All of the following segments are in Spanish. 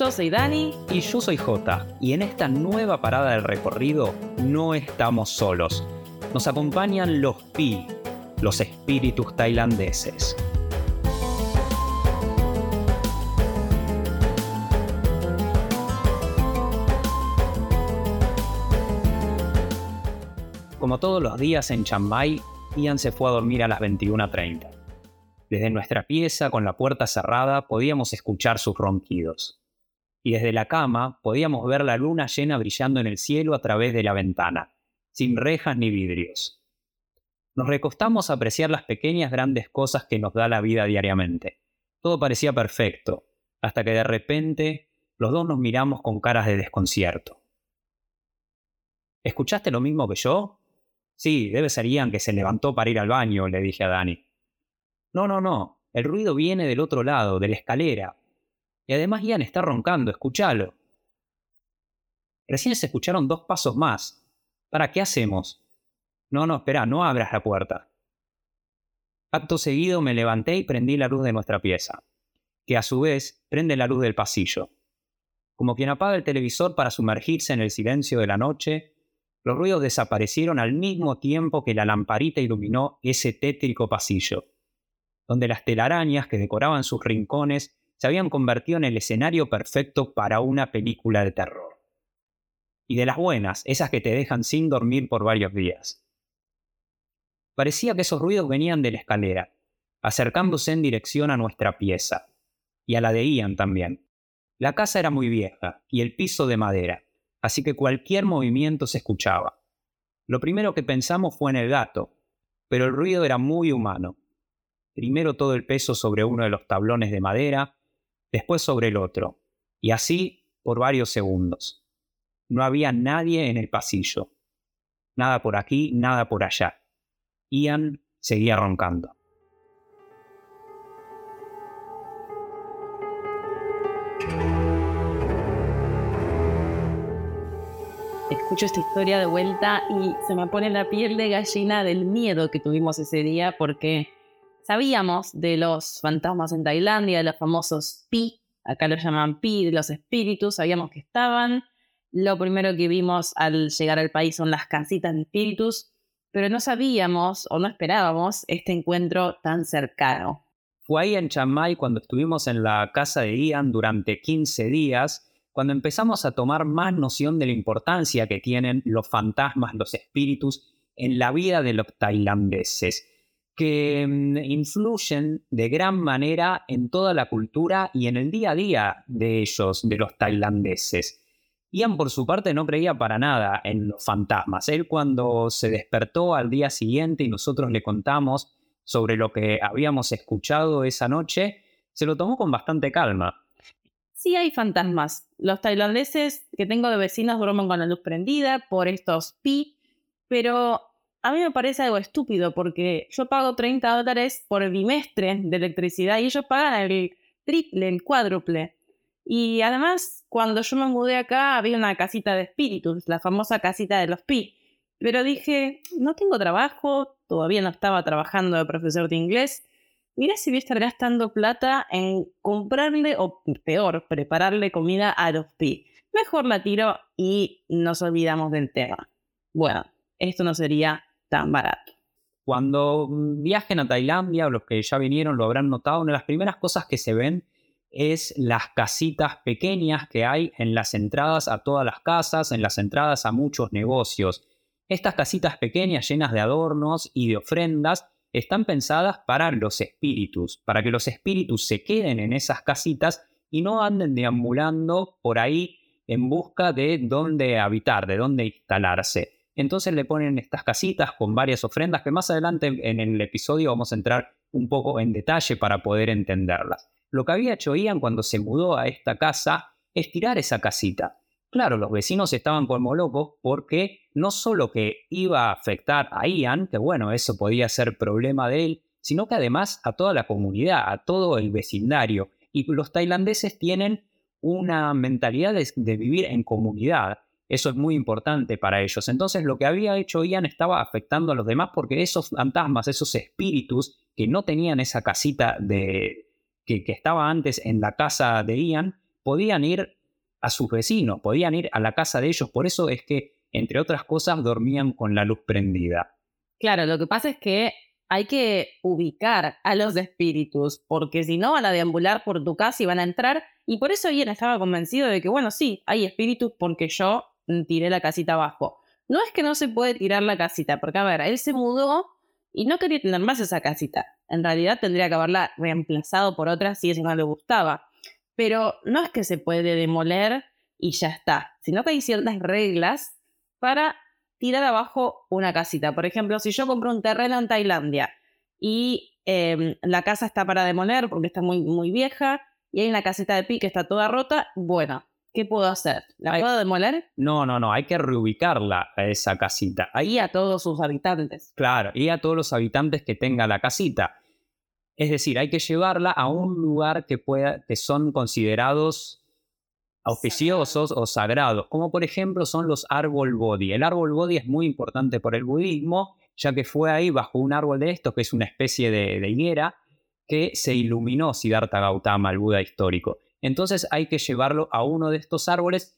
Yo soy Dani. Y yo soy Jota. Y en esta nueva parada del recorrido no estamos solos. Nos acompañan los Pi, los espíritus tailandeses. Como todos los días en Chiang Mai, Ian se fue a dormir a las 21.30. Desde nuestra pieza, con la puerta cerrada, podíamos escuchar sus ronquidos. Y desde la cama podíamos ver la luna llena brillando en el cielo a través de la ventana, sin rejas ni vidrios. Nos recostamos a apreciar las pequeñas grandes cosas que nos da la vida diariamente. Todo parecía perfecto, hasta que de repente los dos nos miramos con caras de desconcierto. ¿Escuchaste lo mismo que yo? Sí, debe ser Ian que se levantó para ir al baño, le dije a Dani. No, no, no. El ruido viene del otro lado, de la escalera. Y además Ian está roncando, escúchalo. Recién se escucharon dos pasos más. ¿Para qué hacemos? No, no, espera, no abras la puerta. Acto seguido me levanté y prendí la luz de nuestra pieza, que a su vez prende la luz del pasillo. Como quien apaga el televisor para sumergirse en el silencio de la noche, los ruidos desaparecieron al mismo tiempo que la lamparita iluminó ese tétrico pasillo, donde las telarañas que decoraban sus rincones se habían convertido en el escenario perfecto para una película de terror. Y de las buenas, esas que te dejan sin dormir por varios días. Parecía que esos ruidos venían de la escalera, acercándose en dirección a nuestra pieza, y a la de Ian también. La casa era muy vieja, y el piso de madera, así que cualquier movimiento se escuchaba. Lo primero que pensamos fue en el gato, pero el ruido era muy humano. Primero todo el peso sobre uno de los tablones de madera, después sobre el otro, y así por varios segundos. No había nadie en el pasillo. Nada por aquí, nada por allá. Ian seguía roncando. escucho esta historia de vuelta y se me pone la piel de gallina del miedo que tuvimos ese día porque sabíamos de los fantasmas en Tailandia, de los famosos Pi, acá los llaman Pi, de los espíritus, sabíamos que estaban. Lo primero que vimos al llegar al país son las casitas de espíritus, pero no sabíamos o no esperábamos este encuentro tan cercano. Fue ahí en Chiang Mai cuando estuvimos en la casa de Ian durante 15 días cuando empezamos a tomar más noción de la importancia que tienen los fantasmas, los espíritus en la vida de los tailandeses, que mm, influyen de gran manera en toda la cultura y en el día a día de ellos, de los tailandeses. Ian por su parte no creía para nada en los fantasmas. Él cuando se despertó al día siguiente y nosotros le contamos sobre lo que habíamos escuchado esa noche, se lo tomó con bastante calma sí hay fantasmas. Los tailandeses que tengo de vecinos duermen con la luz prendida por estos pi, pero a mí me parece algo estúpido porque yo pago 30 dólares por bimestre de electricidad y ellos pagan el triple, el cuádruple. Y además, cuando yo me mudé acá había una casita de espíritus, la famosa casita de los pi. Pero dije, no tengo trabajo, todavía no estaba trabajando de profesor de inglés mira si voy a estar gastando plata en comprarle, o peor, prepararle comida a los pi. Mejor la tiro y nos olvidamos del tema. Bueno, esto no sería tan barato. Cuando viajen a Tailandia, los que ya vinieron lo habrán notado, una de las primeras cosas que se ven es las casitas pequeñas que hay en las entradas a todas las casas, en las entradas a muchos negocios. Estas casitas pequeñas llenas de adornos y de ofrendas están pensadas para los espíritus, para que los espíritus se queden en esas casitas y no anden deambulando por ahí en busca de dónde habitar, de dónde instalarse. Entonces le ponen estas casitas con varias ofrendas que más adelante en el episodio vamos a entrar un poco en detalle para poder entenderlas. Lo que había hecho Ian cuando se mudó a esta casa es tirar esa casita. Claro, los vecinos estaban como locos porque no solo que iba a afectar a Ian, que bueno, eso podía ser problema de él, sino que además a toda la comunidad, a todo el vecindario. Y los tailandeses tienen una mentalidad de, vivir en comunidad. Eso es muy importante para ellos. Entonces lo que había hecho Ian estaba afectando a los demás porque esos fantasmas, esos espíritus que no tenían esa casita de, que, que estaba antes en la casa de Ian, podían ir a sus vecinos, podían ir a la casa de ellos. Por eso es que, entre otras cosas, dormían con la luz prendida. Claro, lo que pasa es que hay que ubicar a los espíritus, porque si no van a deambular por tu casa y van a entrar. Y por eso Ian estaba convencido de que, bueno, sí, hay espíritus porque yo tiré la casita abajo. No es que no se puede tirar la casita, porque a ver, él se mudó y no quería tener más esa casita. En realidad tendría que haberla reemplazado por otra si eso no le gustaba. Pero no es que se puede demoler y ya está, sino que hay ciertas reglas para tirar abajo una casita. Por ejemplo, si yo compro un terreno en Tailandia y em, la casa está para demoler porque está muy, muy vieja y hay una casita de pi que está toda rota, bueno, ¿qué puedo hacer? ¿La puedo demoler? No, no, no, hay que reubicarla a esa casita. Ahí a todos sus habitantes. Claro, y a todos los habitantes que tenga la casita. Es decir, hay que llevarla a un lugar que, pueda, que son considerados auspiciosos o sagrados, como por ejemplo son los árbol body. El árbol body es muy importante por el budismo, ya que fue ahí bajo un árbol de estos, que es una especie de, de higuera, que se iluminó Siddhartha Gautama, el Buda histórico. Entonces hay que llevarlo a uno de estos árboles,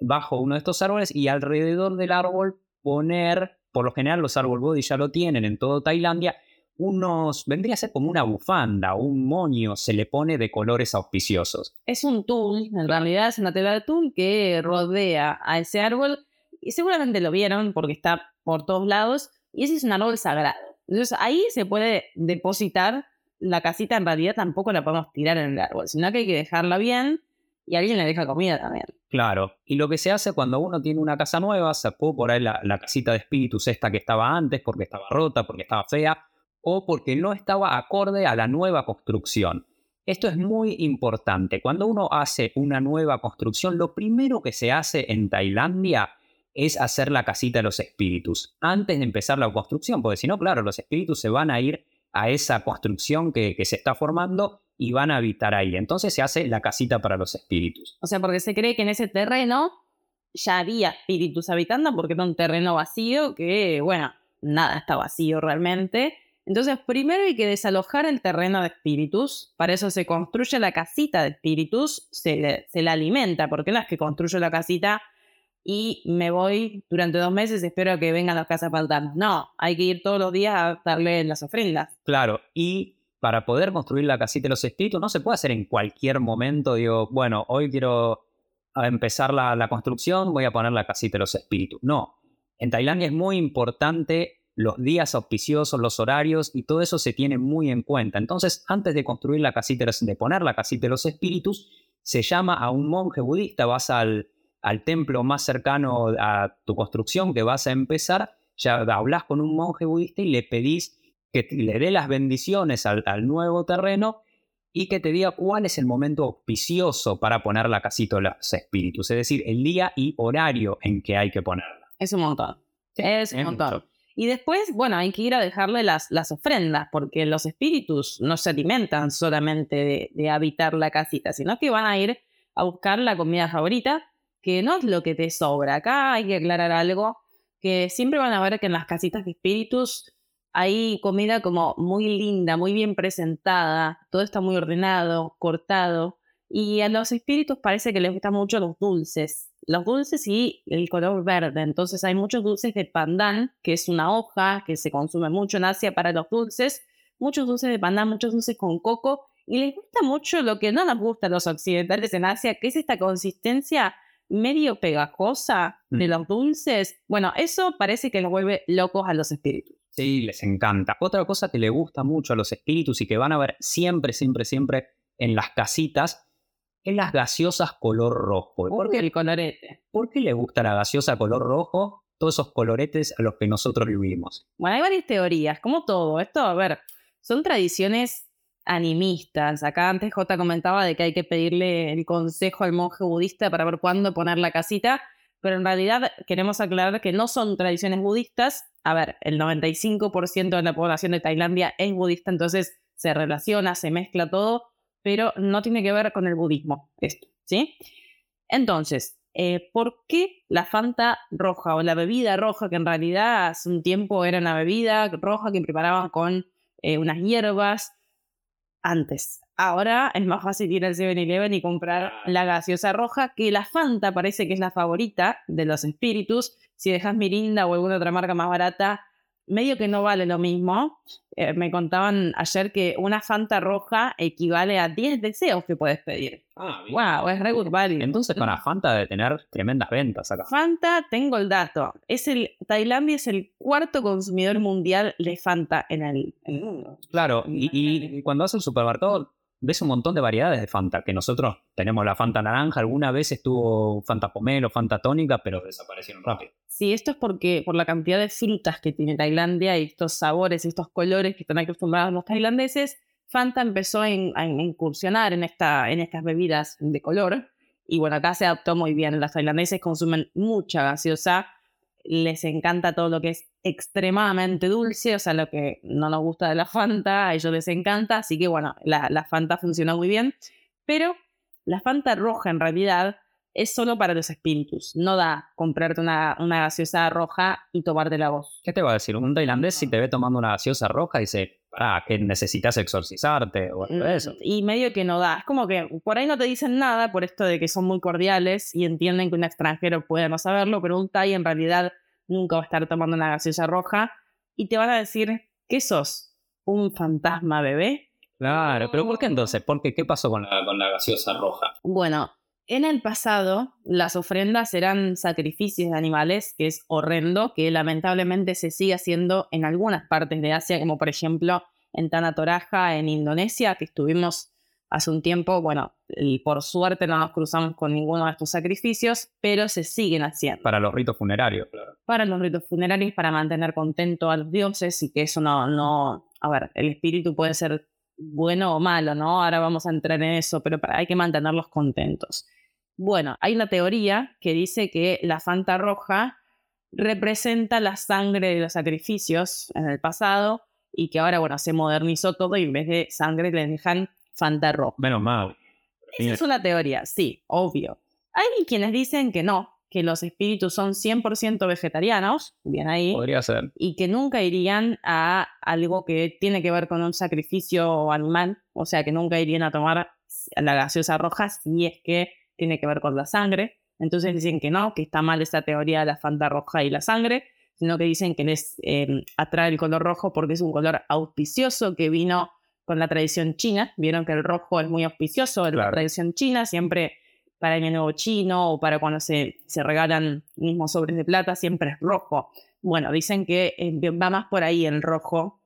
bajo uno de estos árboles, y alrededor del árbol poner, por lo general los árbol body ya lo tienen en todo Tailandia, unos, vendría a ser como una bufanda, un moño se le pone de colores auspiciosos. Es un tul, en realidad es una tela de tul que rodea a ese árbol y seguramente lo vieron porque está por todos lados y ese es un árbol sagrado. Entonces ahí se puede depositar la casita, en realidad tampoco la podemos tirar en el árbol, sino que hay que dejarla bien y alguien le deja comida también. Claro, y lo que se hace cuando uno tiene una casa nueva, sacó por ahí la, la casita de espíritus esta que estaba antes porque estaba rota, porque estaba fea, o porque no estaba acorde a la nueva construcción. Esto es muy importante. Cuando uno hace una nueva construcción, lo primero que se hace en Tailandia es hacer la casita de los espíritus, antes de empezar la construcción, porque si no, claro, los espíritus se van a ir a esa construcción que, se está formando y van a habitar ahí. Entonces se hace la casita para los espíritus. O sea, porque se cree que en ese terreno ya había espíritus habitando, porque era un terreno vacío que, bueno, nada está vacío realmente. Entonces, primero hay que desalojar el terreno de espíritus. Para eso se construye la casita de espíritus, se, la alimenta, porque no es que construyo la casita y me voy durante dos meses, espero que vengan casas faltar. No, hay que ir todos los días a darle las ofrendas. Claro, y para poder construir la casita de los espíritus no se puede hacer en cualquier momento. Digo, bueno, hoy quiero empezar la, la construcción, voy a poner la casita de los espíritus. No, en Tailandia es muy importante los días auspiciosos, los horarios y todo eso se tiene muy en cuenta. Entonces, antes de construir la casita, de poner la casita de los espíritus, se llama a un monje budista, vas al, al templo más cercano a tu construcción que vas a empezar, ya hablas con un monje budista y le pedís que le dé las bendiciones al, al nuevo terreno y que te diga cuál es el momento auspicioso para poner la casita de los espíritus, es decir, el día y horario en que hay que ponerla. Es un montón. es un montón. Y después, bueno, hay que ir a dejarle las, las ofrendas, porque los espíritus no se alimentan solamente de, habitar la casita, sino que van a ir a buscar la comida favorita, que no es lo que te sobra. Acá hay que aclarar algo, que siempre van a ver que en las casitas de espíritus hay comida como muy linda, muy bien presentada, todo está muy ordenado, cortado, y a los espíritus parece que les gustan mucho los dulces los dulces y el color verde. Entonces hay muchos dulces de pandan, que es una hoja que se consume mucho en Asia para los dulces. Muchos dulces de pandan, muchos dulces con coco. Y les gusta mucho lo que no nos gusta a los occidentales en Asia, que es esta consistencia medio pegajosa de mm. los dulces. Bueno, eso parece que los vuelve locos a los espíritus. Sí, les encanta. Otra cosa que le gusta mucho a los espíritus y que van a ver siempre, siempre, siempre en las casitas en las gaseosas color rojo. ¿Por qué el colorete? ¿Por qué le gusta la gaseosa color rojo? Todos esos coloretes a los que nosotros vivimos. Bueno, hay varias teorías, como todo. Esto, a ver, son tradiciones animistas. Acá antes J comentaba de que hay que pedirle el consejo al monje budista para ver cuándo poner la casita, pero en realidad queremos aclarar que no son tradiciones budistas. A ver, el 95% de la población de Tailandia es budista, entonces se relaciona, se mezcla todo pero no tiene que ver con el budismo esto, ¿sí? Entonces, eh, ¿por qué la Fanta roja o la bebida roja, que en realidad hace un tiempo era una bebida roja que preparaban con eh, unas hierbas? Antes. Ahora es más fácil ir al 7-Eleven y comprar la gaseosa roja, que la Fanta parece que es la favorita de los espíritus. Si dejas Mirinda o alguna otra marca más barata, medio que no vale lo mismo. Eh, me contaban ayer que una Fanta roja equivale a 10 deseos que puedes pedir. Ah, bien. Wow, es re good value. Entonces con la Fanta debe tener tremendas ventas acá. Fanta, tengo el dato. Es el, Tailandia es el cuarto consumidor mundial de Fanta en el, en el mundo. Claro, y, y- y cuando vas al supermercado ves un montón de variedades de Fanta, que nosotros tenemos la Fanta naranja, alguna vez estuvo Fanta pomelo, Fanta tónica, pero desaparecieron rápido. Sí, esto es porque por la cantidad de frutas que tiene Tailandia y estos sabores y estos colores que están acostumbrados los tailandeses, Fanta empezó a incursionar en, esta, en estas bebidas de color. Y bueno, acá se adaptó muy bien. Los tailandeses consumen mucha gaseosa, les encanta todo lo que es extremadamente dulce, o sea, lo que no nos gusta de la Fanta, a ellos les encanta. Así que bueno, la, la Fanta funciona muy bien. Pero la Fanta roja en realidad es solo para los espíritus. No da comprarte una, una gaseosa roja y tomarte la voz. ¿Qué te va a decir? Un tailandés si te ve tomando una gaseosa roja dice, pará, que necesitas exorcizarte o algo de eso. Y medio que no da. Es como que por ahí no te dicen nada por esto de que son muy cordiales y entienden que un extranjero puede no saberlo, pero un Thai en realidad nunca va a estar tomando una gaseosa roja y te van a decir que sos un fantasma bebé. Claro, pero ¿por qué entonces? ¿Por qué? ¿Qué pasó con la, con la gaseosa roja? Bueno, en el pasado las ofrendas eran sacrificios de animales, que es horrendo, que lamentablemente se sigue haciendo en algunas partes de Asia, como por ejemplo en Tanah Toraja, en Indonesia, que estuvimos hace un tiempo. Bueno, y por suerte no nos cruzamos con ninguno de estos sacrificios, pero se siguen haciendo Para los ritos funerarios, claro. para los ritos funerarios, para mantener contento a los dioses y que eso no, no, a ver, el espíritu puede ser bueno o malo, ¿no? Ahora vamos a entrar en eso, pero para- hay que mantenerlos contentos. Bueno, hay una teoría que dice que la Fanta roja representa la sangre de los sacrificios en el pasado y que ahora, bueno, se modernizó todo y en vez de sangre le dejan Fanta roja. Menos mal. Esa es una teoría, sí, obvio. Hay quienes dicen que no, que los espíritus son 100% vegetarianos, bien ahí, Podría ser. y que nunca irían a algo que tiene que ver con un sacrificio animal, o sea, que nunca irían a tomar la gaseosa roja si es que tiene que ver con la sangre. Entonces dicen que no, que está mal esa teoría de la fanta roja y la sangre, sino que dicen que les eh, atrae el color rojo porque es un color auspicioso que vino con la tradición china. Vieron que el rojo es muy auspicioso en la Claro. tradición china, siempre para el año nuevo chino o para cuando se, se regalan mismos sobres de plata, siempre es rojo. Bueno, dicen que eh, va más por ahí el rojo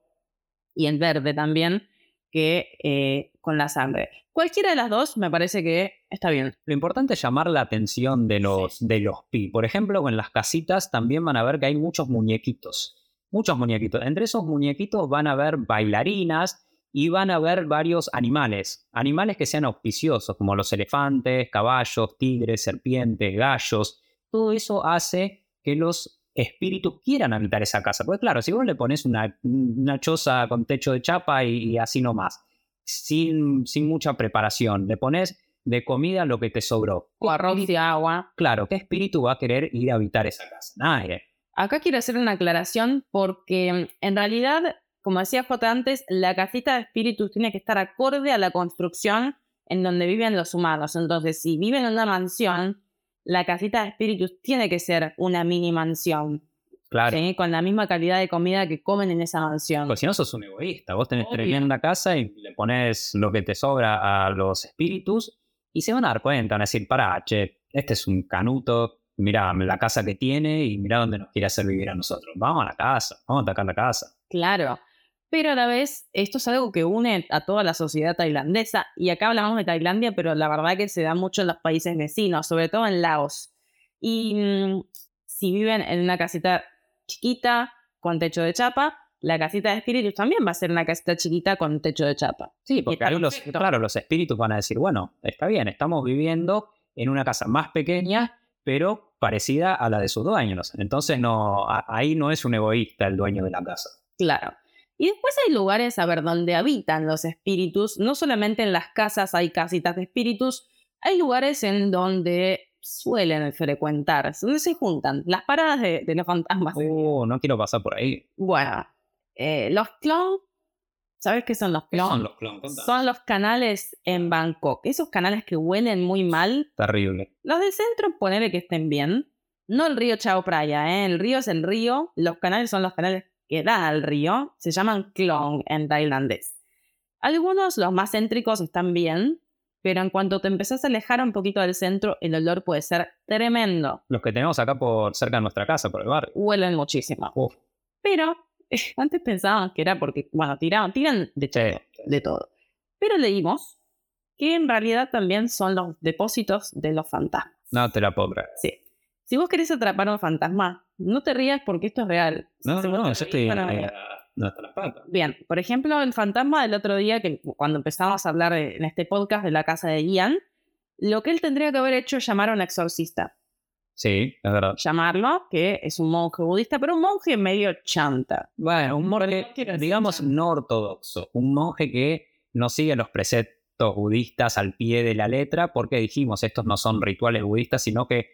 y el verde también que eh, con la sangre. Cualquiera de las dos me parece que está bien. Lo importante es llamar la atención de los, de los pi. Por ejemplo, en las casitas también van a ver que hay muchos muñequitos. Muchos muñequitos. Entre esos muñequitos van a ver bailarinas y van a ver varios animales. Animales que sean auspiciosos, como los elefantes, caballos, tigres, serpientes, gallos. Todo eso hace que los espíritus quieran habitar esa casa. Porque claro, si vos le pones una, una choza con techo de chapa y, y así nomás, sin, sin mucha preparación, le pones de comida lo que te sobró. O arroz y agua. Claro, ¿qué espíritu va a querer ir a habitar esa casa? Nadie. Acá quiero hacer una aclaración porque en realidad, como decía J antes, la casita de espíritus tiene que estar acorde a la construcción en donde viven los humanos. Entonces, si viven en una mansión, la casita de espíritus tiene que ser una mini mansión, Claro. ¿sí? con la misma calidad de comida que comen en esa mansión. Porque si no, sos un egoísta. Vos tenés Obvio. tremenda casa y le pones lo que te sobra a los espíritus y se van a dar cuenta, van a decir, pará, che, este es un canuto, mirá la casa que tiene y mirá dónde nos quiere hacer vivir a nosotros. Vamos a la casa, vamos a atacar la casa. Claro. Pero a la vez, esto es algo que une a toda la sociedad tailandesa. Y acá hablamos de Tailandia, pero la verdad que se da mucho en los países vecinos, sobre todo en Laos. Y mm, si viven en una casita chiquita con techo de chapa, la casita de espíritus también va a ser una casita chiquita con techo de chapa. Sí, porque ahí los, claro, los espíritus van a decir, bueno, está bien, estamos viviendo en una casa más pequeña, pero parecida a la de sus dueños. Entonces no, ahí no es un egoísta el dueño de la casa. Claro. Y después hay lugares, a ver, donde habitan los espíritus. No solamente en las casas hay casitas de espíritus, hay lugares en donde suelen frecuentar, donde se juntan las paradas de, de los fantasmas. Oh, no quiero pasar por ahí. Bueno, eh, los clown ¿Sabes qué son los ¿Qué clon? son los clon? Contanos. Son los canales en Bangkok. Esos canales que huelen muy mal. Terrible. Los del centro, ponele que estén bien. No el río Chao Phraya, ¿eh? El río es el río. Los canales son los canales que dan al río. Se llaman klong en tailandés. Algunos, los más céntricos, están bien. Pero en cuanto te empezás a alejar un poquito del centro, el olor puede ser tremendo. Los que tenemos acá por cerca de nuestra casa, por el barrio. Huelen muchísimo. Uf. Pero antes pensaban que era porque, bueno, tiraban, tiran de todo, Sí. de todo. Pero leímos que en realidad también son los depósitos de los fantasmas. No te la puedo creer. Sí. Si vos querés atrapar a un fantasma, no te rías porque esto es real. No, Si no, no, yo estoy hasta las patas. Bien, por ejemplo, el fantasma del otro día, que cuando empezamos a hablar de- en este podcast de la casa de Ian, lo que él tendría que haber hecho es llamar a un exorcista. Sí, es verdad. Llamarlo, que es un monje budista, pero un monje medio chanta. Bueno, un monje, digamos, no ortodoxo. Un monje que no sigue los preceptos budistas al pie de la letra, porque dijimos, estos no son rituales budistas, sino que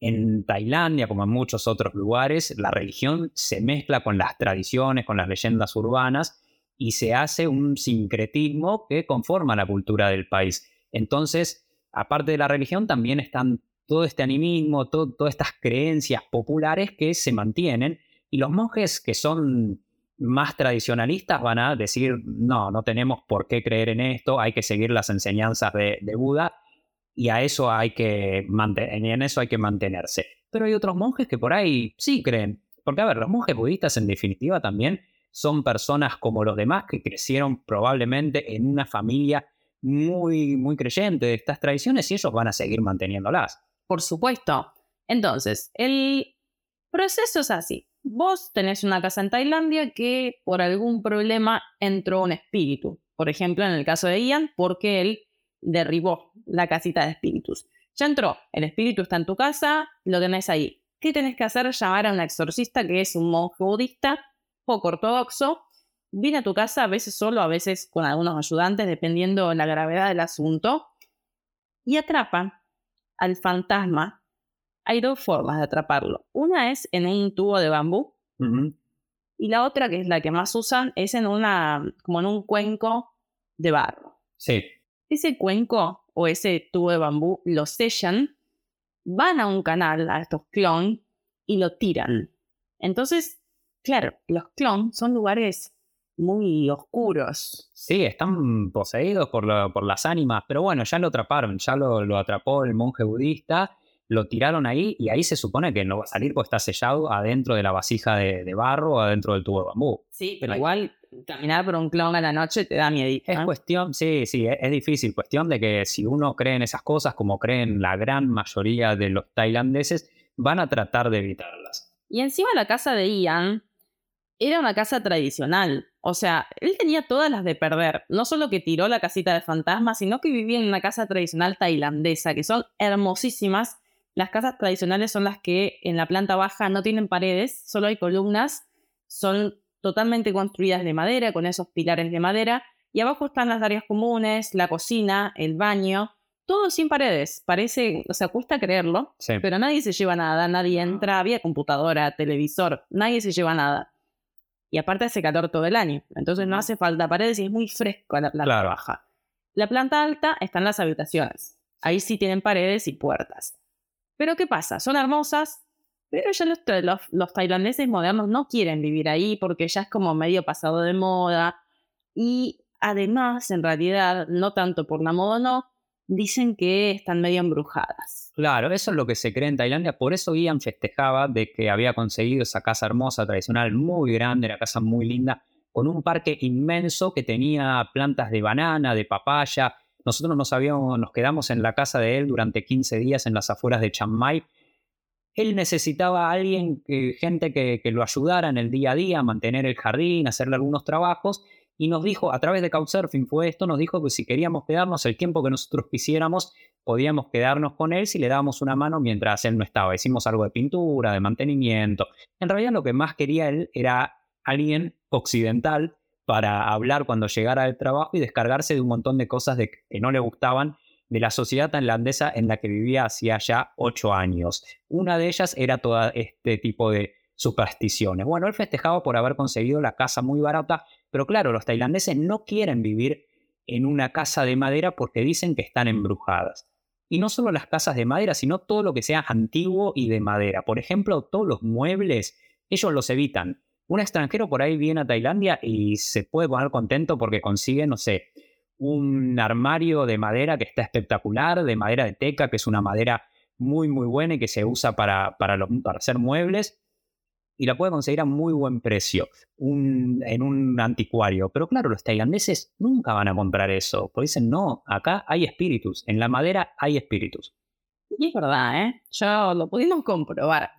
en Tailandia, como en muchos otros lugares, la religión se mezcla con las tradiciones, con las leyendas urbanas, y se hace un sincretismo que conforma la cultura del país. Entonces, aparte de la religión, también están todo este animismo, to- todas estas creencias populares que se mantienen, y los monjes que son más tradicionalistas van a decir, no, no tenemos por qué creer en esto, hay que seguir las enseñanzas de Buda y a eso hay que en eso hay que mantenerse. Pero hay otros monjes que por ahí sí creen, porque a ver, los monjes budistas en definitiva también son personas como los demás que crecieron probablemente en una familia muy, muy creyente de estas tradiciones y ellos van a seguir manteniéndolas. Por supuesto. Entonces, el proceso es así. Vos tenés una casa en Tailandia que por algún problema entró un espíritu. Por ejemplo, en el caso de Ian, porque él derribó la casita de espíritus. Ya entró, el espíritu está en tu casa, lo tenés ahí. ¿Qué tenés que hacer? Llamar a un exorcista que es un monje budista, poco ortodoxo. Viene a tu casa, a veces solo, a veces con algunos ayudantes, dependiendo de la gravedad del asunto, y atrapa al fantasma, hay dos formas de atraparlo. Una es en un tubo de bambú y la otra, que es la que más usan, es en una, como en un cuenco de barro. Sí, Ese cuenco o ese tubo de bambú lo sellan, van a un canal, a estos clon, y lo tiran. Entonces, claro, los clon son lugares muy oscuros. Sí, están poseídos por, la- por las ánimas, pero bueno, ya lo atraparon, ya lo, lo atrapó el monje budista, lo tiraron ahí y ahí se supone que no va a salir porque está sellado adentro de la vasija de, de barro o adentro del tubo de bambú. Sí, pero igual caminar por un clon a la noche te da miedo. Es cuestión, sí, sí, es, es difícil, cuestión de que si uno cree en esas cosas, como creen la gran mayoría de los tailandeses, van a tratar de evitarlas. Y encima la casa de Ian era una casa tradicional. O sea, él tenía todas las de perder. No solo que tiró la casita de fantasmas, sino que vivía en una casa tradicional tailandesa, que son hermosísimas. Las casas tradicionales son las que en la planta baja no tienen paredes, solo hay columnas. Son totalmente construidas de madera, con esos pilares de madera. Y abajo están las áreas comunes, la cocina, el baño. Todo sin paredes. Parece, o sea, cuesta creerlo, Sí. pero nadie se lleva nada, nadie entra, había computadora, televisor, nadie se lleva nada. Y aparte hace calor todo el año, entonces no hace falta paredes y es muy fresco la planta Claro. baja. La planta alta están las habitaciones, ahí sí tienen paredes y puertas. Pero ¿qué pasa? Son hermosas, pero ya los, los, tailandeses modernos no quieren vivir ahí porque ya es como medio pasado de moda. Y además, en realidad, no tanto por la moda, no, dicen que están medio embrujadas. Claro, eso es lo que se cree en Tailandia. Por eso Ian festejaba de que había conseguido esa casa hermosa, tradicional, muy grande, una casa muy linda, con un parque inmenso que tenía plantas de banana, de papaya. Nosotros nos, habíamos, nos quedamos en la casa de él durante 15 días en las afueras de Chiang Mai. Él necesitaba a alguien, gente que, que lo ayudara en el día a día, mantener el jardín, hacerle algunos trabajos. Y nos dijo, a través de Couchsurfing fue esto, nos dijo que si queríamos quedarnos el tiempo que nosotros quisiéramos, podíamos quedarnos con él si le dábamos una mano mientras él no estaba. Hicimos algo de pintura, de mantenimiento. En realidad lo que más quería él era alguien occidental para hablar cuando llegara del trabajo y descargarse de un montón de cosas que no le gustaban de la sociedad tailandesa en la que vivía hacía ya ocho años. Una de ellas era todo este tipo de supersticiones. Bueno, él festejaba por haber conseguido la casa muy barata, Pero claro, los tailandeses no quieren vivir en una casa de madera porque dicen que están embrujadas. Y no solo las casas de madera, sino todo lo que sea antiguo y de madera. Por ejemplo, todos los muebles, ellos los evitan. Un extranjero por ahí viene a Tailandia y se puede poner contento porque consigue, no sé, un armario de madera que está espectacular, de madera de teca, que es una madera muy, muy buena y que se usa para, para, para hacer muebles. Y la puede conseguir a muy buen precio en un anticuario. Pero claro, los tailandeses nunca van a comprar eso. Porque dicen, no, acá hay espíritus. En la madera hay espíritus. Y es verdad, ¿eh? Ya lo pudimos comprobar.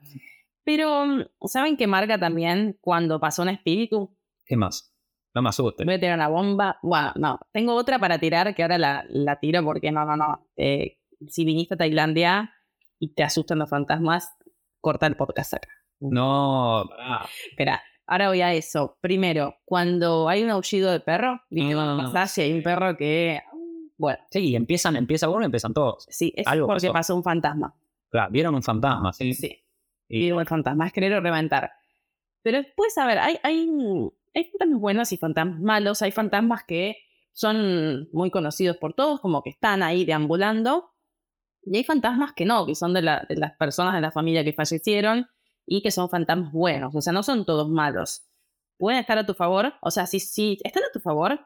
Pero, ¿saben qué marca también cuando pasó un espíritu? ¿Qué más? No me asusten. Voy a tirar una bomba. Bueno, no. Tengo otra para tirar que ahora la, la tiro porque no, no, no. Eh, si viniste a Tailandia y te asustan los fantasmas, corta el podcast acá. No, Espera, ahora voy a eso. Primero, cuando hay un aullido de perro, ¿viste? Cuando pasás y hay un perro que. Bueno. Sí, empiezan, empieza uno y empiezan todos. Sí, es porque pasó. un fantasma. Claro, vieron un fantasma, sí. Sí. Y... Vieron un fantasma, es querer reventar. Pero después, a ver, hay, hay hay fantasmas buenos y fantasmas malos. Hay fantasmas que son muy conocidos por todos, como que están ahí deambulando. Y hay fantasmas que no, que son de, las personas de la familia que fallecieron y que son fantasmas buenos. O sea, no son todos malos. Pueden estar a tu favor. O sea, si, si están a tu favor,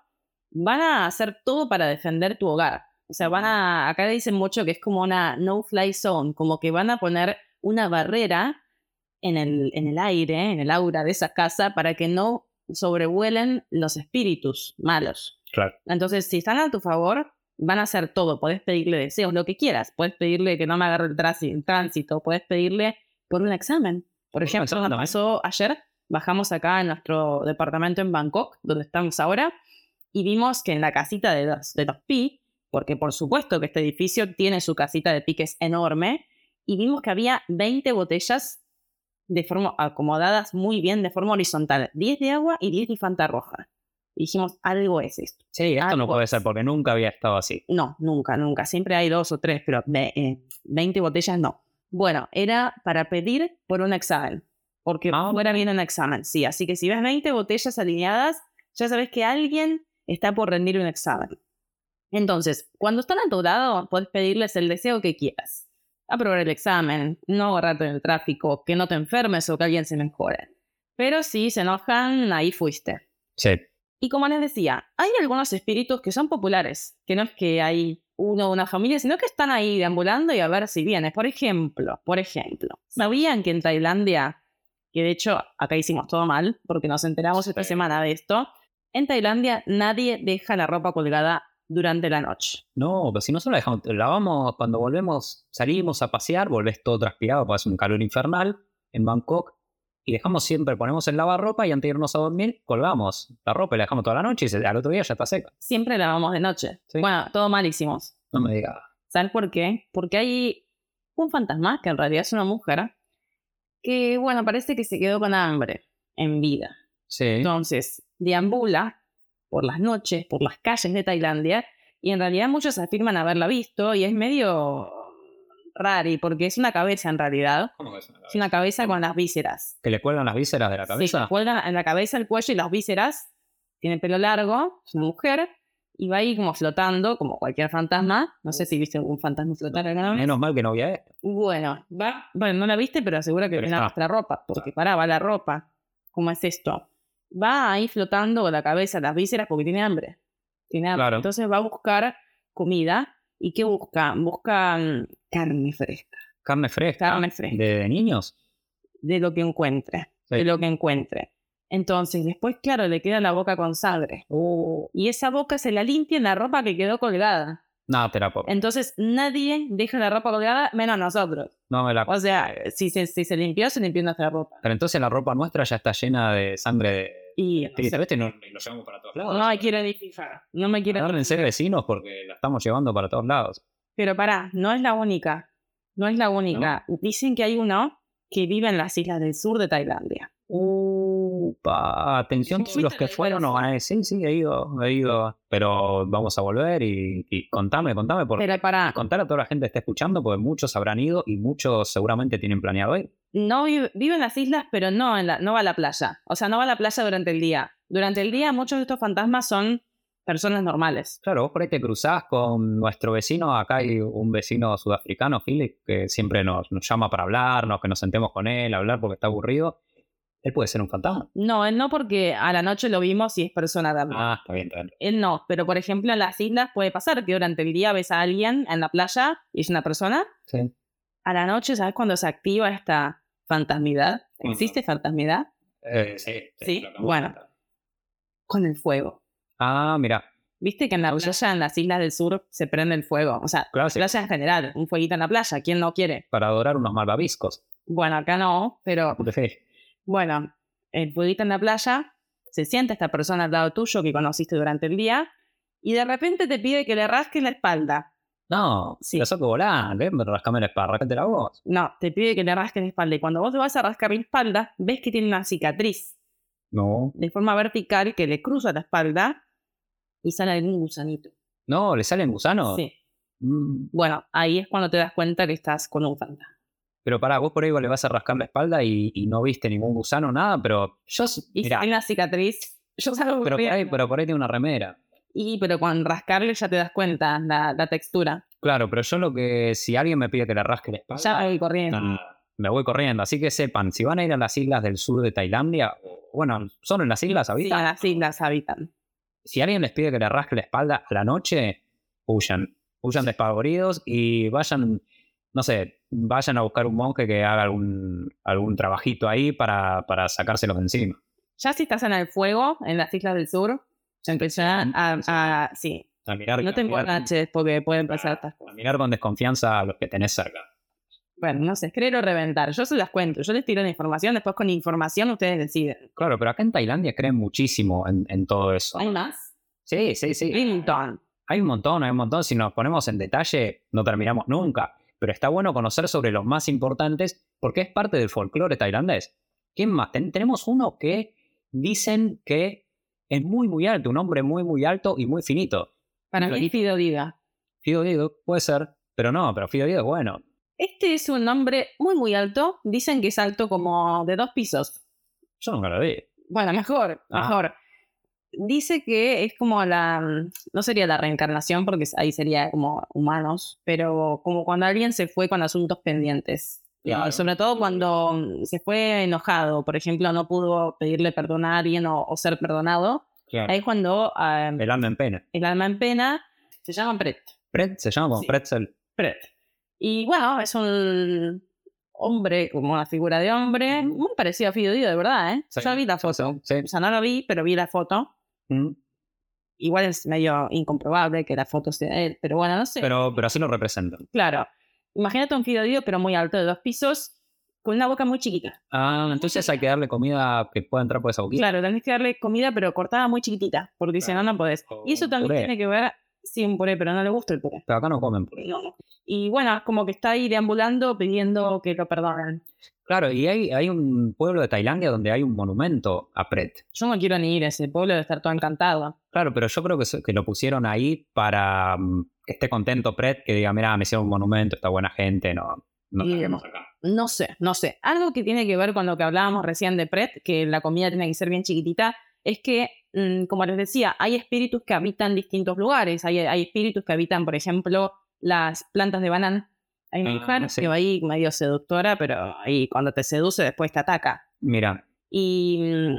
van a hacer todo para defender tu hogar. O sea, van a. Acá dicen mucho que es como una no-fly zone, como que van a poner una barrera en el, en el aire, en el aura de esa casa, para que no sobrevuelen los espíritus malos. Claro. Entonces, si están a tu favor, van a hacer todo. Puedes pedirle deseos, lo que quieras. Puedes pedirle que no me agarre el tránsito. Puedes pedirle por un examen. Por ejemplo, nos pasó ayer, bajamos acá en nuestro departamento en Bangkok, donde estamos ahora, y vimos que en la casita de los, de los Pi, porque por supuesto que este edificio tiene su casita de piques enorme, y vimos que había 20 botellas de forma acomodadas muy bien de forma horizontal. 10 de agua y 10 de Fanta roja. Y dijimos, algo es esto. Sí, esto no puede ser porque nunca había estado así. No, nunca, nunca. Siempre hay dos o tres, pero 20 eh, botellas no. Bueno, era para pedir por un examen. Porque ah. fuera bien un examen, sí. Así que si ves 20 botellas alineadas, ya sabes que alguien está por rendir un examen. Entonces, cuando están a tu lado, puedes pedirles el deseo que quieras aprobar el examen, no agarrarte en el tráfico, que no te enfermes o que alguien se mejore. Pero si se enojan, ahí fuiste. Sí. Y como les decía, hay algunos espíritus que son populares, que no es que hay uno o una familia, sino que están ahí deambulando y a ver si vienes. Por ejemplo, por ejemplo, ¿sabían que en Tailandia, que de hecho acá hicimos todo mal, porque nos enteramos esta semana de esto, en Tailandia nadie deja la ropa colgada durante la noche. No, pero si nosotros la dejamos, lavamos cuando volvemos, salimos a pasear, volvés todo transpirado, porque hace un calor infernal en Bangkok, y dejamos siempre, ponemos en lavarropa y antes de irnos a dormir, colgamos la ropa y la dejamos toda la noche y al otro día ya está seca. Siempre lavamos de noche. Bueno, todo malísimos. No me digas. ¿Sabes por qué? Porque hay un fantasma, que en realidad es una mujer, que, bueno, parece que se quedó con hambre en vida. Sí. Entonces, deambula por las noches, por las calles de Tailandia, y en realidad muchos afirman haberla visto, y es medio rari, porque es una cabeza en realidad. ¿Cómo es una cabeza? Es una cabeza con las vísceras. ¿Que le cuelgan las vísceras de la cabeza? Sí, le cuelgan en la cabeza, el cuello y las vísceras. Tiene pelo largo, es una mujer, y va ahí como flotando, como cualquier fantasma. No sé si viste algún fantasma flotar alguna vez. Menos mal que no vi esto. Bueno, va, bueno, no la viste, pero asegura que viene a nuestra ropa, porque pará, va la ropa. ¿Cómo es esto? Va ahí flotando la cabeza, las vísceras, porque tiene hambre. Tiene hambre. Entonces va a buscar comida. ¿Y qué busca? Busca mm, carne fresca. ¿Carne fresca? Carne fresca. ¿De, niños? De lo que encuentre. De lo que encuentre. Entonces, después, claro, le queda la boca con sangre. Oh. Y esa boca se la limpia en la ropa que quedó colgada. No, te la Entonces, nadie deja la ropa colgada menos nosotros. No me la O sea, si se, si se limpió, se limpió nuestra ropa. Pero entonces la ropa nuestra ya está llena de sangre de y este no, lo llevamos para todos lados. No me quiero edificar. No me quiero. ser vecinos porque la estamos llevando para todos lados. Pero pará, no es la única. No es la única. Dicen que hay uno que vive en las islas del sur de Tailandia. Upa, atención todos los que fueron no a decir, sí, he ido, he ido, pero vamos a volver y, contame, contame, porque pero para... contar a toda la gente que está escuchando, porque muchos habrán ido y muchos seguramente tienen planeado ir. No vive, en las islas, pero no, en la, no va a la playa. O sea, no va a la playa durante el día. Durante el día muchos de estos fantasmas son personas normales. Claro, vos por ahí te cruzás con nuestro vecino, acá hay un vecino sudafricano, Philip, que siempre nos, nos llama para hablarnos, que nos sentemos con él, hablar porque está aburrido. Él puede ser un fantasma. No, él no porque a la noche lo vimos y es persona también. Ah, está bien, está bien. Él no, pero por ejemplo en las islas puede pasar que durante el día ves a alguien en la playa y es una persona. Sí. A la noche, ¿sabes cuándo se activa esta fantasmidad? ¿Existe fantasmidad? Eh, sí, Sí, bueno. Con el fuego. Ah, mira, Viste que en la playa, en las islas del sur, se prende el fuego. O sea, Claro, sí. playa en general, un fueguito en la playa, ¿quién no quiere? para adorar unos malvaviscos. Bueno, acá no, pero Sí. Bueno, el fueguito en la playa, se siente esta persona al lado tuyo que conociste durante el día y de repente te pide que le rasques la espalda. No, Sí. lo saco volando, ven, rascame la espalda, rascate la voz. No, te pide que le rasques la espalda y cuando vos te vas a rascar la espalda, ves que tiene una cicatriz No. de forma vertical que le cruza la espalda y sale algún gusanito. No, ¿le salen gusanos? Sí. Mm, Bueno, ahí es cuando te das cuenta que estás con un fantasma. Pero pará, vos por ahí le vas a rascar la espalda y, y no viste ningún gusano, nada, pero yo, Y mirá, una cicatriz, yo salgo pero por, ahí, pero por ahí tiene una remera. Y pero con rascarle ya te das cuenta la, la textura. Claro, pero yo lo que, si alguien me pide que le rasque la espalda, Ya voy corriendo. me voy corriendo. Así que sepan, si van a ir a las islas del sur de Tailandia, bueno, son en las islas Sí, ahorita, en las islas habitan. si alguien les pide que le rasque la espalda a la noche, huyan. Huyan despavoridos y vayan, no sé, vayan a buscar un monje que haga algún, algún trabajito ahí para, para sacárselos de encima. Ya si estás en el fuego, en las islas del sur, ya empiezan a, a- sí. A mirar, No te a emborraches porque pueden pasar estas a cosas. mirar con desconfianza a los que tenés cerca. Bueno, no sé, querer o reventar. Yo se las cuento, yo les tiro la información, después con información ustedes deciden. Claro, pero acá en Tailandia creen muchísimo en, en todo eso. ¿Hay más? Sí, sí, sí. Hay un montón. Hay un montón, hay un montón. Si nos ponemos en detalle, no terminamos nunca. Pero está bueno conocer sobre los más importantes porque es parte del folclore tailandés. ¿Quién más? Ten- tenemos uno que dicen que es muy, muy alto, un hombre muy, muy alto y muy finito. Para mí es Fido Diga. Fido Diego, puede ser, pero no, pero Fido Diego es bueno. Este es un hombre muy, muy alto. Dicen que es alto como de dos pisos. Yo nunca lo vi. Bueno, mejor, Ah. mejor. Dice que es como la, no sería la reencarnación porque ahí sería como humanos, pero como cuando alguien se fue con asuntos pendientes. Claro. sobre todo cuando mm, se fue enojado, por ejemplo, no pudo pedirle perdón a alguien o, o ser perdonado. Ahí es cuando ah, El alma en pena. el alma en pena se llama Pret. Pret, se llama como Sí. pretzel. Pret. Y bueno, es un hombre, como una figura de hombre, muy parecido a Fido Dido, de verdad, ¿eh? Sí, Yo vi la foto. sí. O sea, no lo vi, pero vi la foto. Mm. Igual es medio incomprobable que la foto sea él, pero bueno, no sé. Pero, pero así lo representan. Claro. Imagínate un Fido Dido, pero muy alto, de dos pisos, con una boca muy chiquita. Ah, entonces hay que darle comida que pueda entrar por esa boquita. Claro, tenés que darle comida, pero cortada muy chiquitita, porque si no, no podés. O Y eso también puré. tiene que ver, sí, un puré, pero no le gusta el puré. Pero acá no comen. No. Y bueno, como que está ahí deambulando pidiendo que lo perdonen. Claro, y hay, hay un pueblo de Tailandia donde hay un monumento a Pret. Yo no quiero ni ir a ese pueblo, de estar todo encantado. Claro, pero yo creo que, que lo pusieron ahí para mm, que esté contento Pret, que diga, mira, me hicieron un monumento, esta buena gente, no, no saquemos acá. No sé, no sé. Algo que tiene que ver con lo que hablábamos recién de Pret, que la comida tiene que ser bien chiquitita, es que, mm, como les decía, hay espíritus que habitan distintos lugares. Hay, hay espíritus que habitan, por ejemplo, las plantas de banana. Hay una Ah, mujer sí. que va ahí medio seductora, pero ahí cuando te seduce después te ataca. Mira, Y mm,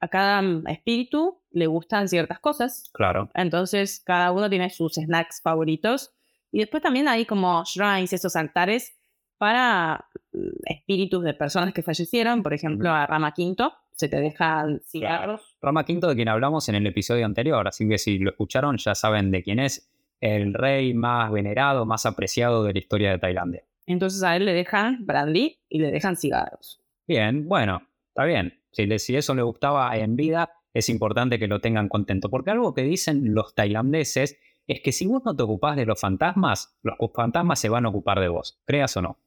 a cada mm, espíritu le gustan ciertas cosas. claro. Entonces, cada uno tiene sus snacks favoritos. Y después también hay como shrines, esos altares para mm, espíritus de personas que fallecieron. Por ejemplo, a Rama Quinto se te dejan cigarros. Rama Quinto, de quien hablamos en el episodio anterior, así que si lo escucharon ya saben de quién es el rey más venerado, más apreciado de la historia de Tailandia. Entonces a él le dejan brandy y le dejan cigarros. Bien, bueno, está bien. Si, le- si eso le gustaba en vida, es importante que lo tengan contento. Porque algo que dicen los tailandeses es que si vos no te ocupás de los fantasmas, los fantasmas se van a ocupar de vos, creas o no.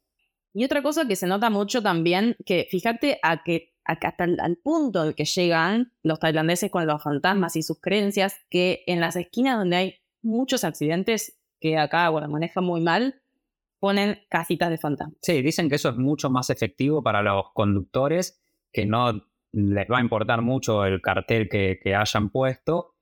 Y otra cosa que se nota mucho también, que fíjate a que, a que hasta el al punto al que llegan los tailandeses con los fantasmas y sus creencias, que en las esquinas donde hay muchos accidentes, que acá bueno, manejan muy mal, ponen casitas de fantasmas. Sí, dicen que eso es mucho más efectivo para los conductores que no les va a importar mucho el cartel que, que hayan puesto.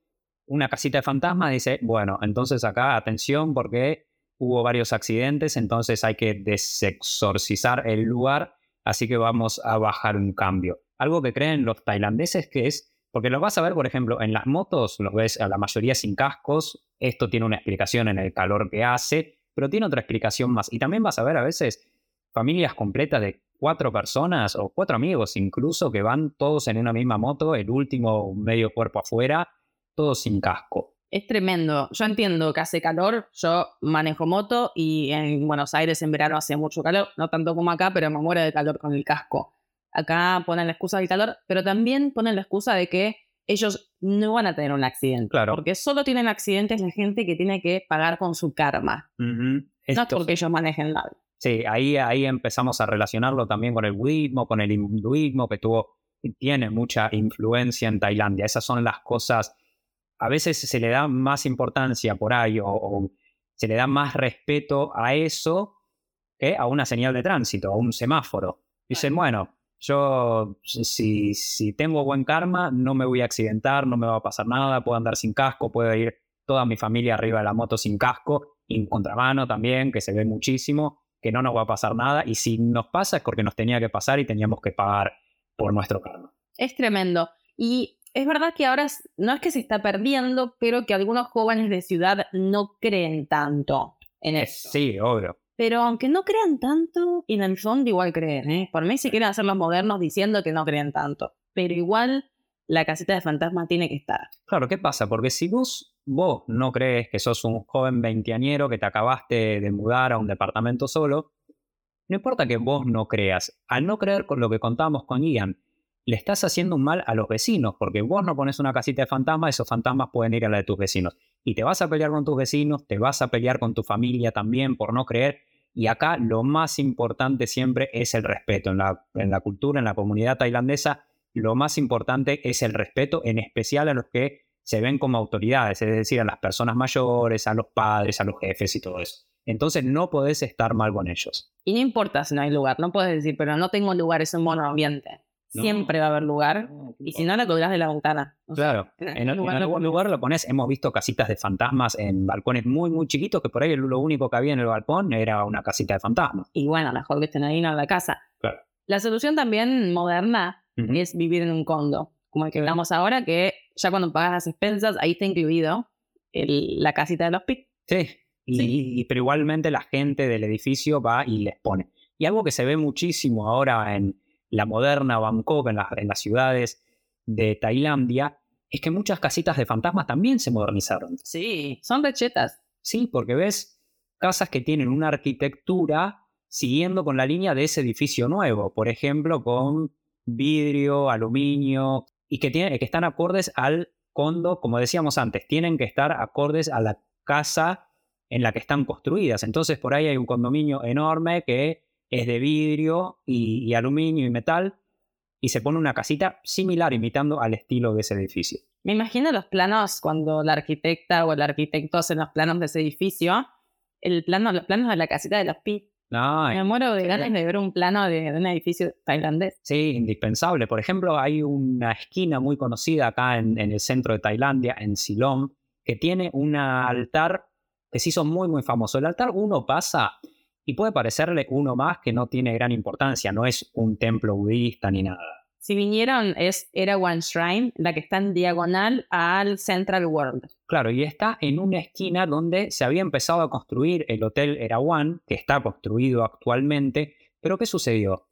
Una casita de fantasmas dice, bueno, entonces acá atención porque hubo varios accidentes, entonces hay que desexorcizar el lugar, así que vamos a bajar un cambio. Algo que creen los tailandeses que es, porque lo vas a ver, por ejemplo, en las motos, lo ves a la mayoría sin cascos, esto tiene una explicación en el calor que hace, pero tiene otra explicación más. Y también vas a ver a veces familias completas de cuatro personas o cuatro amigos incluso que van todos en una misma moto, el último medio cuerpo afuera, todos sin casco. Es tremendo. Yo entiendo que hace calor. Yo manejo moto y en Buenos Aires en verano hace mucho calor. No tanto como acá, pero me muero de calor con el casco. Acá ponen la excusa del calor, pero también ponen la excusa de que ellos no van a tener un accidente. Claro. Porque solo tienen accidentes la gente que tiene que pagar con su karma. No es porque ellos manejen nada. Sí, ahí, ahí empezamos a relacionarlo también con el budismo, con el hinduismo, que tuvo, tiene mucha influencia en Tailandia. Esas son las cosas, a veces se le da más importancia por ahí o, se le da más respeto a eso que a una señal de tránsito, a un semáforo. Dicen, bueno, yo si, si tengo buen karma, no me voy a accidentar, no me va a pasar nada, puedo andar sin casco, puedo ir toda mi familia arriba de la moto sin casco, en contramano también, que se ve muchísimo que no nos va a pasar nada y si nos pasa es porque nos tenía que pasar y teníamos que pagar por nuestro karma. Es tremendo. Y es verdad que ahora no es que se está perdiendo, pero que algunos jóvenes de ciudad no creen tanto en eso. Sí, obvio. Pero aunque no crean tanto, en el fondo igual creen. ¿eh? Por mí si quieren hacer los modernos diciendo que no creen tanto. Pero igual la casita de fantasma tiene que estar. Claro, ¿qué pasa? Porque si vos, vos no crees que sos un joven veinteañero que te acabaste de mudar a un departamento solo, no importa que vos no creas, al no creer con lo que contamos con Ian, le estás haciendo un mal a los vecinos, porque vos no pones una casita de fantasmas, esos fantasmas pueden ir a la de tus vecinos. Y te vas a pelear con tus vecinos, te vas a pelear con tu familia también por no creer. Y acá lo más importante siempre es el respeto. En la, cultura, en la comunidad tailandesa, lo más importante es el respeto, en especial a los que se ven como autoridades, es decir, a las personas mayores, a los padres, a los jefes y todo eso. Entonces no podés estar mal con ellos. Y no importa si no hay lugar, no puedes decir, pero no tengo lugar, es un buen ambiente. Siempre va a haber lugar. y si no, la colgás de la ventana. claro. en, algún lugar lo pones. Hemos visto casitas de fantasmas en balcones muy, muy chiquitos, que por ahí lo único que había en el balcón era una casita de fantasmas. Y bueno, mejor que estén ahí en la casa. Claro. La solución también moderna es vivir en un condo, como el que hablamos ahora, que ya cuando pagas las expensas, ahí está incluido la casita de los PIC. Sí, y, pero igualmente la gente del edificio va y les pone. Y algo que se ve muchísimo ahora en la moderna Bangkok, en, en las ciudades de Tailandia, es que muchas casitas de fantasmas también se modernizaron. Sí, son rechetas. Sí, porque ves casas que tienen una arquitectura siguiendo con la línea de ese edificio nuevo, por ejemplo, con vidrio, aluminio, y que, tiene, que están acordes al condo, como decíamos antes, tienen que estar acordes a la casa en la que están construidas. Entonces por ahí hay un condominio enorme que es de vidrio y, aluminio y metal, y se pone una casita similar, imitando al estilo de ese edificio. Me imagino los planos cuando la arquitecta o el arquitecto hacen los planos de ese edificio, el plano, los planos de la casita de los pits me muero de ganas de ver un plano de, un edificio tailandés. Sí, indispensable. Por ejemplo, hay una esquina muy conocida acá en, el centro de Tailandia, en Silom, que tiene un altar que se hizo muy, muy famoso. El altar uno pasa y puede parecerle uno más que no tiene gran importancia, no es un templo budista ni nada. Si vinieron, es Era One Shrine, la que está en diagonal al Central World. Claro, y está en una esquina donde se había empezado a construir el Hotel Erawan, que está construido actualmente, pero ¿qué sucedió?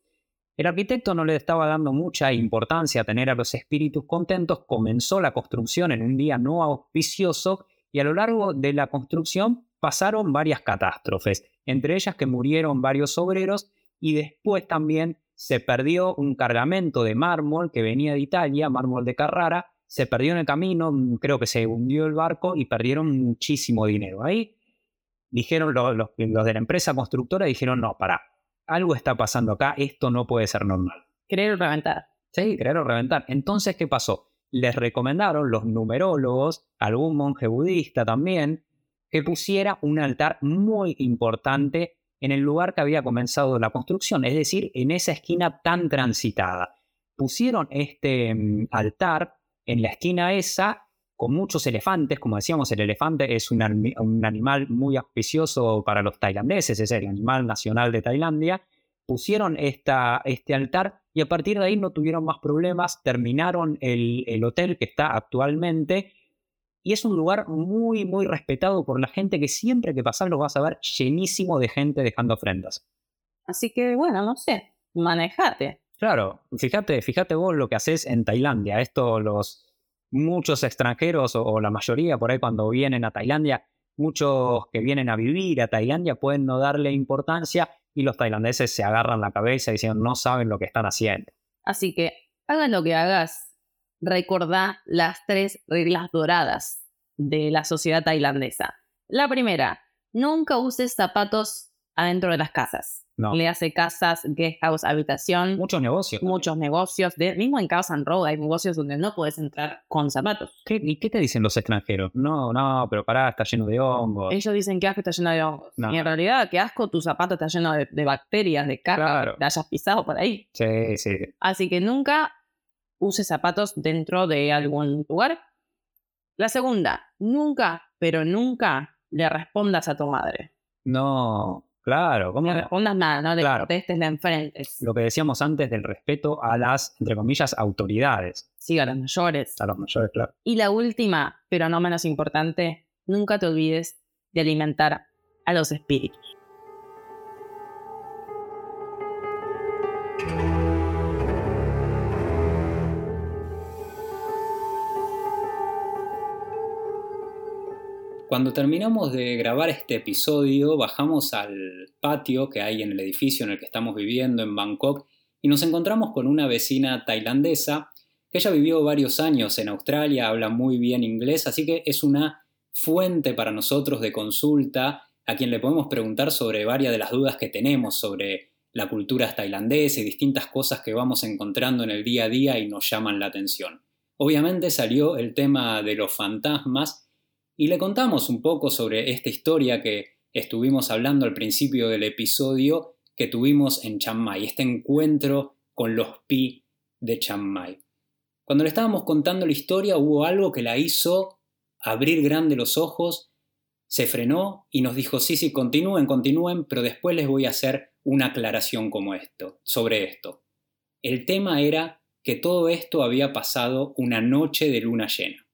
El arquitecto no le estaba dando mucha importancia a tener a los espíritus contentos, comenzó la construcción en un día no auspicioso y a lo largo de la construcción pasaron varias catástrofes, entre ellas que murieron varios obreros y después también se perdió un cargamento de mármol que venía de Italia, mármol de Carrara, se perdió en el camino, mm, creo que se hundió el barco y perdieron muchísimo dinero. Ahí dijeron los, de la empresa constructora, dijeron, no, para, algo está pasando acá, esto no puede ser normal. Querer reventar. Sí, querer reventar. Entonces, ¿qué pasó? Les recomendaron los numerólogos, algún monje budista también, que pusiera un altar muy importante en el lugar que había comenzado la construcción, es decir, en esa esquina tan transitada. pusieron este mm, altar en la esquina esa con muchos elefantes, como decíamos, el elefante es un, animal muy auspicioso para los tailandeses, es el animal nacional de Tailandia, pusieron esta, este altar y a partir de ahí no tuvieron más problemas, terminaron el, el, hotel que está actualmente y es un lugar muy, muy respetado por la gente que siempre que pasas lo vas a ver llenísimo de gente dejando ofrendas. Así que bueno, no sé, manejate. Claro, fíjate, fíjate vos lo que haces en Tailandia. Esto los muchos extranjeros o, la mayoría por ahí cuando vienen a Tailandia, muchos que vienen a vivir a Tailandia pueden no darle importancia y los tailandeses se agarran la cabeza y dicen no saben lo que están haciendo. Así que hagan lo que hagas, recordá las tres reglas doradas de la sociedad tailandesa. La primera, nunca uses zapatos adentro de las casas. Le hace casas, guest house, habitación. Muchos negocios. Muchos negocios. De, mismo en Casa Road hay negocios donde no puedes entrar con zapatos. ¿Y qué te dicen los extranjeros? No, no, pero pará, está lleno de hongos. Ellos dicen que asco está lleno de hongos. Y en realidad, qué asco, tu zapato está lleno de, bacterias, de caca, que te hayas pisado por ahí. Sí, sí. Así que nunca uses zapatos dentro de algún lugar. La segunda, nunca, pero nunca le respondas a tu madre. No, Claro, ¿cómo? No respondas nada, no le claro. contestes, enfrentes. Lo que decíamos antes del respeto a las, entre comillas, autoridades. Sí, a los mayores. A los mayores, claro. Y la última, pero no menos importante, nunca te olvides de alimentar a los espíritus. Cuando terminamos de grabar este episodio, bajamos al patio que hay en el edificio en el que estamos viviendo en Bangkok y nos encontramos con una vecina tailandesa que ella vivió varios años en Australia, habla muy bien inglés, así que es una fuente para nosotros de consulta a quien le podemos preguntar sobre varias de las dudas que tenemos sobre la cultura tailandesa y distintas cosas que vamos encontrando en el día a día y nos llaman la atención. Obviamente salió el tema de los fantasmas y le contamos un poco sobre esta historia que estuvimos hablando al principio del episodio que tuvimos en Chiang Mai, este encuentro con los Pi de Chiang Mai. Cuando le estábamos contando la historia hubo algo que la hizo abrir grande los ojos, se frenó y nos dijo, sí, sí, continúen, continúen, pero después les voy a hacer una aclaración como esto, sobre esto. El tema era que todo esto había pasado una noche de luna llena.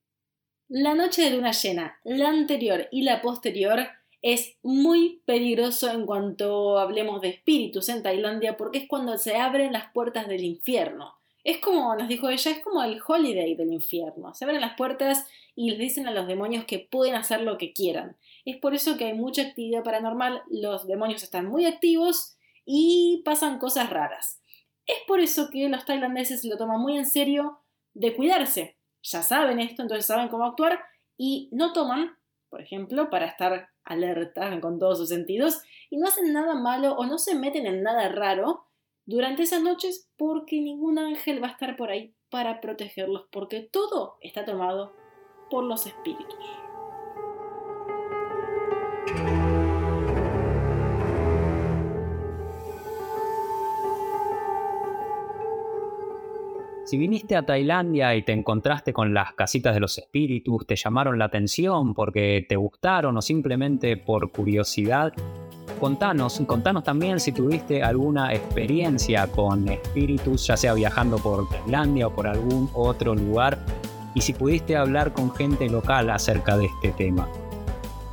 La noche de luna llena, la anterior y la posterior, es muy peligroso en cuanto hablemos de espíritus en Tailandia porque es cuando se abren las puertas del infierno. Es como, nos dijo ella, es como el holiday del infierno. Se abren las puertas y les dicen a los demonios que pueden hacer lo que quieran. Es por eso que hay mucha actividad paranormal, los demonios están muy activos y pasan cosas raras. Es por eso que los tailandeses lo toman muy en serio de cuidarse ya saben esto, entonces saben cómo actuar y no toman, por ejemplo, para estar alerta con todos sus sentidos y no hacen nada malo o no se meten en nada raro durante esas noches porque ningún ángel va a estar por ahí para protegerlos porque todo está tomado por los espíritus. Si viniste a Tailandia y te encontraste con las casitas de los espíritus, te llamaron la atención porque te gustaron o simplemente por curiosidad, contanos, contanos también si tuviste alguna experiencia con espíritus, ya sea viajando por Tailandia o por algún otro lugar, y si pudiste hablar con gente local acerca de este tema.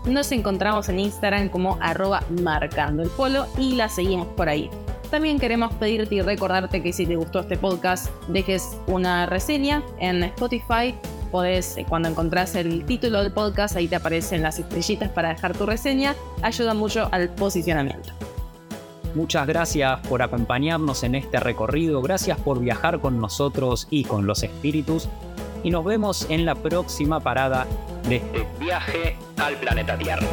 Nos encontramos en Instagram como arroba marcando el polo y la seguimos por ahí. También queremos pedirte y recordarte que si te gustó este podcast, dejes una reseña en Spotify. Podés, eh, cuando encontrás el título del podcast, ahí te aparecen las estrellitas para dejar tu reseña. Ayuda mucho al posicionamiento. Muchas gracias por acompañarnos en este recorrido, gracias por viajar con nosotros y con los espíritus y nos vemos en la próxima parada de este viaje al planeta Tierra.